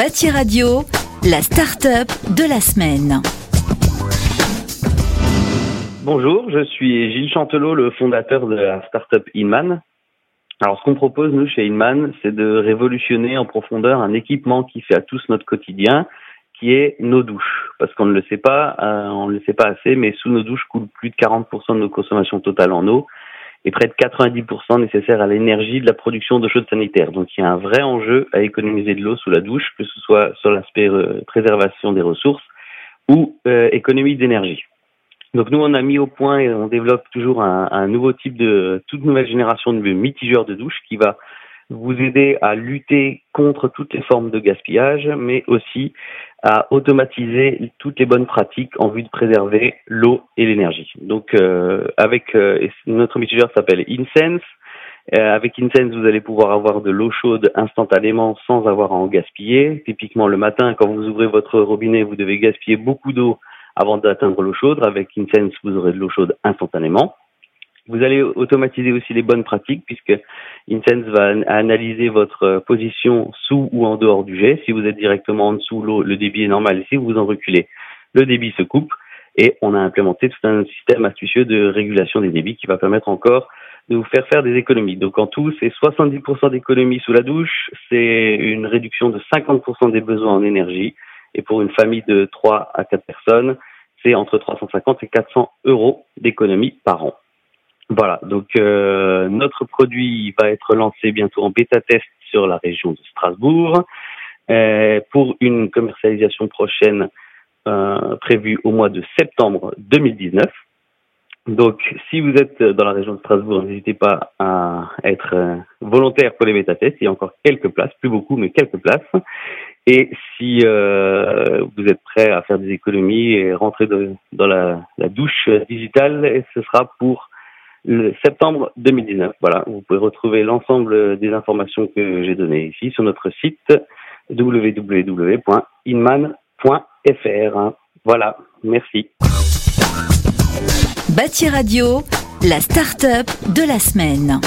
Bâti Radio, la start-up de la semaine. Bonjour, je suis Gilles Chantelot, le fondateur de la start-up Inman. Alors, ce qu'on propose, nous, chez Inman, c'est de révolutionner en profondeur un équipement qui fait à tous notre quotidien, qui est nos douches. Parce qu'on ne le sait pas, euh, on ne le sait pas assez, mais sous nos douches coule plus de 40% de nos consommations totales en eau et près de 90% nécessaires à l'énergie de la production de chaudes sanitaires. Donc il y a un vrai enjeu à économiser de l'eau sous la douche, que ce soit sur l'aspect euh, préservation des ressources ou euh, économie d'énergie. Donc nous on a mis au point et on développe toujours un, un nouveau type de toute nouvelle génération de mitigeurs de douche qui va vous aider à lutter contre toutes les formes de gaspillage, mais aussi à automatiser toutes les bonnes pratiques en vue de préserver l'eau et l'énergie. Donc, euh, avec euh, notre mitigeur s'appelle Insense. Euh, avec Insense, vous allez pouvoir avoir de l'eau chaude instantanément sans avoir à en gaspiller. Typiquement, le matin, quand vous ouvrez votre robinet, vous devez gaspiller beaucoup d'eau avant d'atteindre l'eau chaude. Avec Insense, vous aurez de l'eau chaude instantanément. Vous allez automatiser aussi les bonnes pratiques puisque Insense va analyser votre position sous ou en dehors du jet. Si vous êtes directement en dessous, l'eau, le débit est normal. si vous en reculez, le débit se coupe. Et on a implémenté tout un système astucieux de régulation des débits qui va permettre encore de vous faire faire des économies. Donc en tout, c'est 70% d'économies sous la douche, c'est une réduction de 50% des besoins en énergie. Et pour une famille de 3 à 4 personnes, c'est entre 350 et 400 euros d'économies par an. Voilà, donc euh, notre produit va être lancé bientôt en bêta test sur la région de Strasbourg euh, pour une commercialisation prochaine euh, prévue au mois de septembre 2019. Donc, si vous êtes dans la région de Strasbourg, n'hésitez pas à être euh, volontaire pour les bêta tests. Il y a encore quelques places, plus beaucoup, mais quelques places. Et si euh, vous êtes prêt à faire des économies et rentrer dans la, la douche digitale, ce sera pour le septembre 2019. Voilà, vous pouvez retrouver l'ensemble des informations que j'ai données ici sur notre site www.inman.fr. Voilà, merci. Bâti Radio, la start-up de la semaine.